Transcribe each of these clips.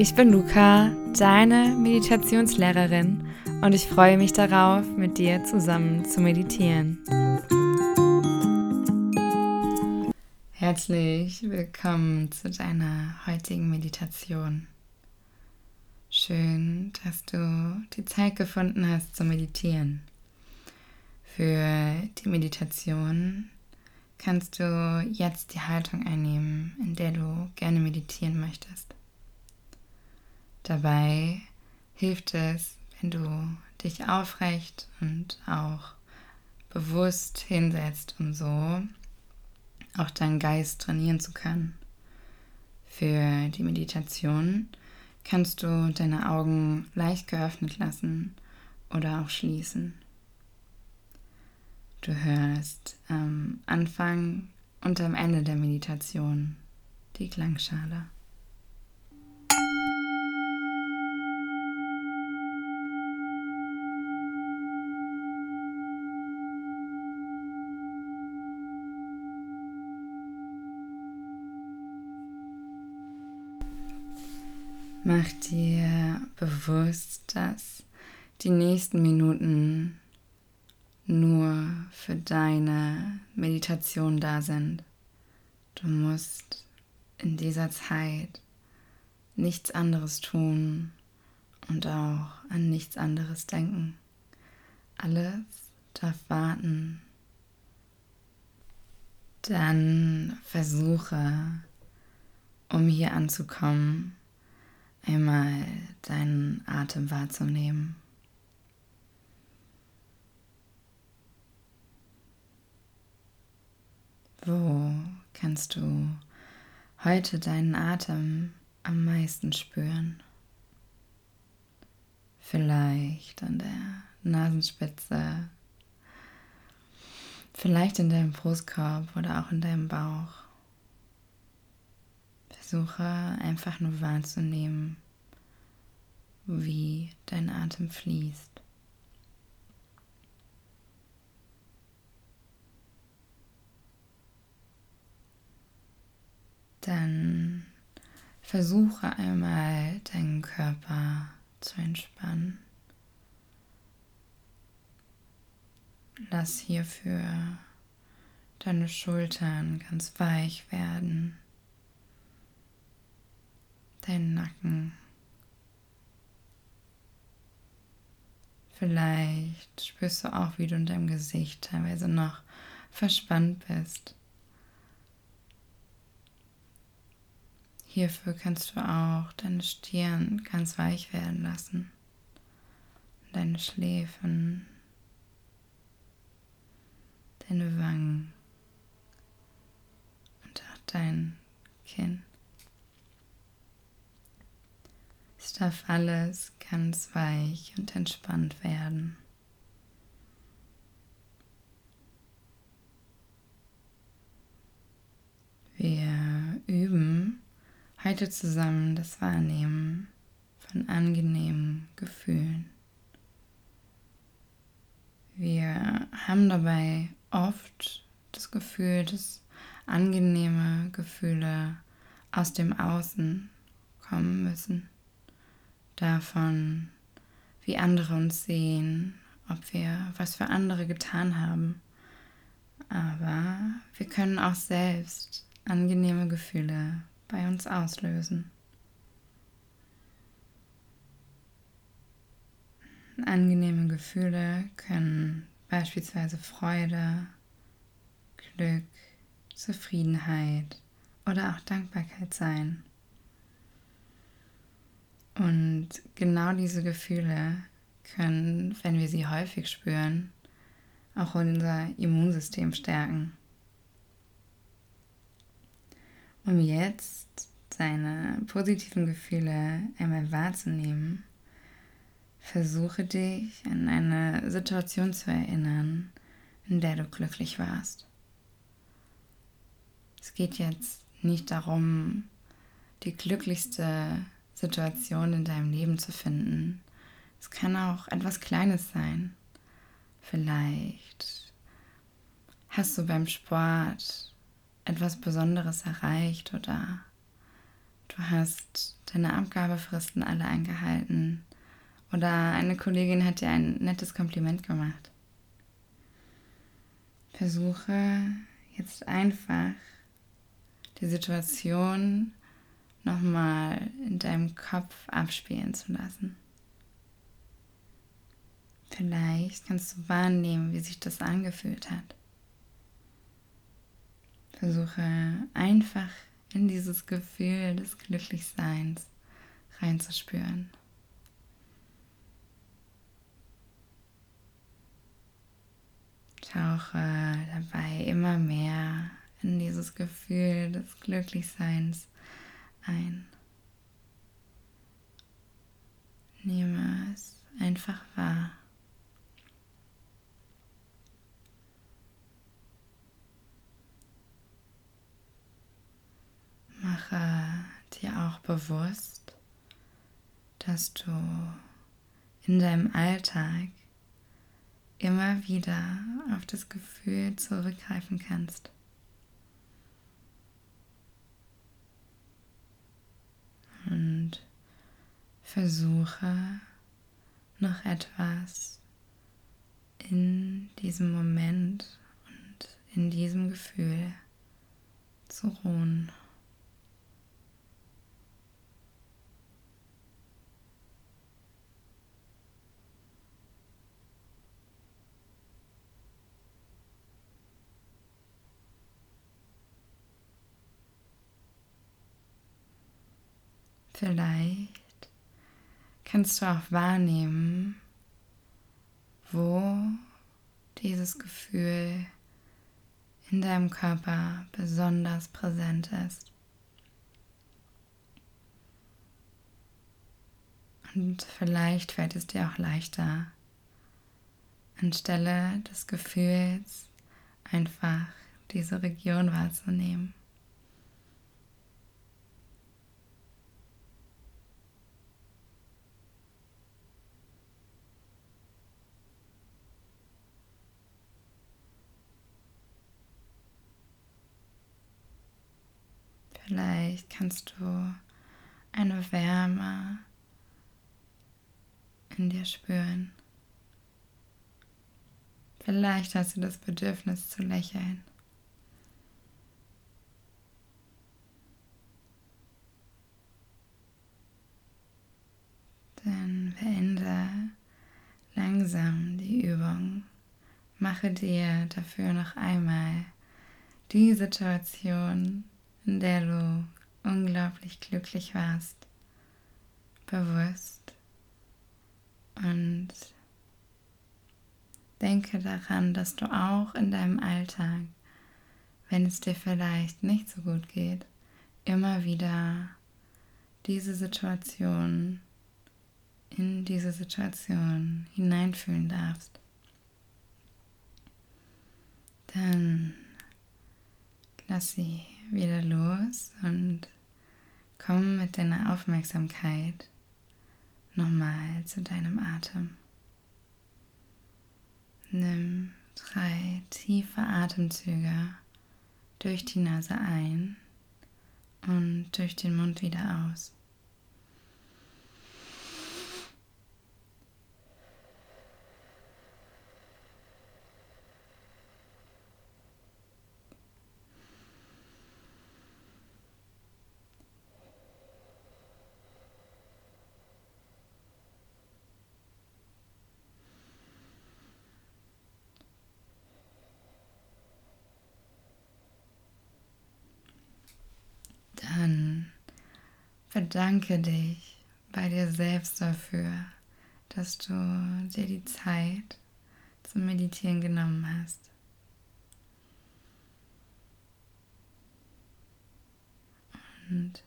Ich bin Luca, deine Meditationslehrerin und ich freue mich darauf, mit dir zusammen zu meditieren. Herzlich willkommen zu deiner heutigen Meditation. Schön, dass du die Zeit gefunden hast zu meditieren. Für die Meditation kannst du jetzt die Haltung einnehmen, in der du gerne meditieren möchtest. Dabei hilft es, wenn du dich aufrecht und auch bewusst hinsetzt, um so auch deinen Geist trainieren zu können. Für die Meditation kannst du deine Augen leicht geöffnet lassen oder auch schließen. Du hörst am Anfang und am Ende der Meditation die Klangschale. Mach dir bewusst, dass die nächsten Minuten nur für deine Meditation da sind. Du musst in dieser Zeit nichts anderes tun und auch an nichts anderes denken. Alles darf warten. Dann versuche, um hier anzukommen, einmal deinen Atem wahrzunehmen. Wo kannst du heute deinen Atem am meisten spüren? Vielleicht an der Nasenspitze, vielleicht in deinem Brustkorb oder auch in deinem Bauch. Versuche einfach nur wahrzunehmen, wie dein Atem fließt. Dann versuche einmal deinen Körper zu entspannen. Lass hierfür deine Schultern ganz weich werden, deinen Nacken. Vielleicht spürst du auch, wie du in deinem Gesicht teilweise noch verspannt bist. Hierfür kannst du auch deine Stirn ganz weich werden lassen, deine Schläfen, deine Wangen und auch dein Kinn. Es darf alles ganz weich und entspannt werden. Wir üben Heute zusammen das Wahrnehmen von angenehmen Gefühlen. Wir haben dabei oft das Gefühl, dass angenehme Gefühle aus dem Außen kommen müssen. Davon, wie andere uns sehen, ob wir was für andere getan haben. Aber wir können auch selbst angenehme Gefühle bei uns auslösen. Angenehme Gefühle können beispielsweise Freude, Glück, Zufriedenheit oder auch Dankbarkeit sein. Und genau diese Gefühle können, wenn wir sie häufig spüren, auch unser Immunsystem stärken. Um jetzt deine positiven Gefühle einmal wahrzunehmen, versuche dich an eine Situation zu erinnern, in der du glücklich warst. Es geht jetzt nicht darum, die glücklichste Situation in deinem Leben zu finden. Es kann auch etwas Kleines sein. Vielleicht hast du beim Sport etwas Besonderes erreicht oder du hast deine Abgabefristen alle eingehalten oder eine Kollegin hat dir ein nettes Kompliment gemacht. Versuche jetzt einfach die Situation nochmal in deinem Kopf abspielen zu lassen. Vielleicht kannst du wahrnehmen, wie sich das angefühlt hat. Versuche einfach in dieses Gefühl des Glücklichseins reinzuspüren. Tauche dabei immer mehr in dieses Gefühl des Glücklichseins ein. Nehme es einfach wahr. Mache dir auch bewusst, dass du in deinem Alltag immer wieder auf das Gefühl zurückgreifen kannst. Und versuche noch etwas in diesem Moment und in diesem Gefühl zu ruhen. Vielleicht kannst du auch wahrnehmen, wo dieses Gefühl in deinem Körper besonders präsent ist. Und vielleicht fällt es dir auch leichter, anstelle des Gefühls einfach diese Region wahrzunehmen. Vielleicht kannst du eine Wärme in dir spüren. Vielleicht hast du das Bedürfnis zu lächeln. Dann beende langsam die Übung. Mache dir dafür noch einmal die Situation in der du unglaublich glücklich warst, bewusst. Und denke daran, dass du auch in deinem Alltag, wenn es dir vielleicht nicht so gut geht, immer wieder diese Situation, in diese Situation hineinfühlen darfst. Dann lass sie wieder los und komm mit deiner Aufmerksamkeit nochmal zu deinem Atem. Nimm drei tiefe Atemzüge durch die Nase ein und durch den Mund wieder aus. Bedanke dich bei dir selbst dafür, dass du dir die Zeit zum Meditieren genommen hast. Und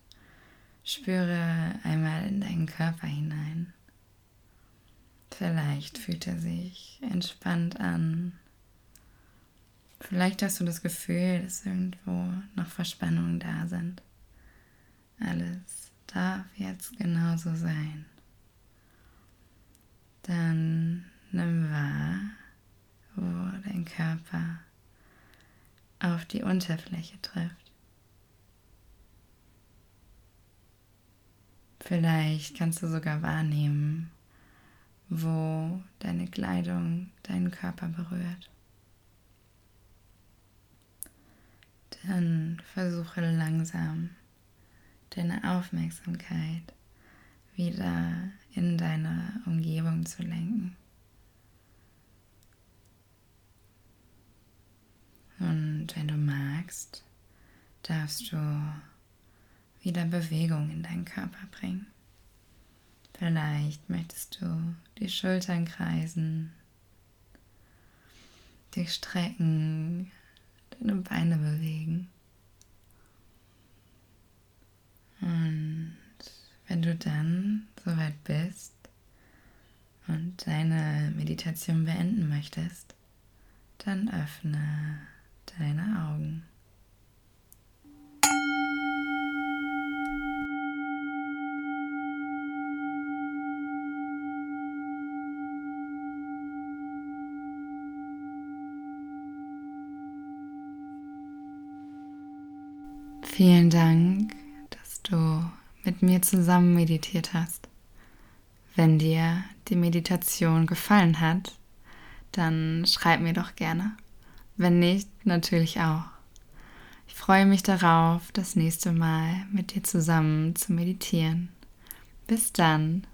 spüre einmal in deinen Körper hinein. Vielleicht fühlt er sich entspannt an. Vielleicht hast du das Gefühl, dass irgendwo noch Verspannungen da sind. Alles darf jetzt genauso sein. Dann nimm wahr, wo dein Körper auf die Unterfläche trifft. Vielleicht kannst du sogar wahrnehmen, wo deine Kleidung deinen Körper berührt. Dann versuche langsam deine Aufmerksamkeit wieder in deine Umgebung zu lenken. Und wenn du magst, darfst du wieder Bewegung in deinen Körper bringen. Vielleicht möchtest du die Schultern kreisen, dich strecken, deine Beine bewegen. Und wenn du dann soweit bist und deine Meditation beenden möchtest, dann öffne deine Augen. Vielen Dank, dass du mit mir zusammen meditiert hast. Wenn dir die Meditation gefallen hat, dann schreib mir doch gerne. Wenn nicht, natürlich auch. Ich freue mich darauf, das nächste Mal mit dir zusammen zu meditieren. Bis dann.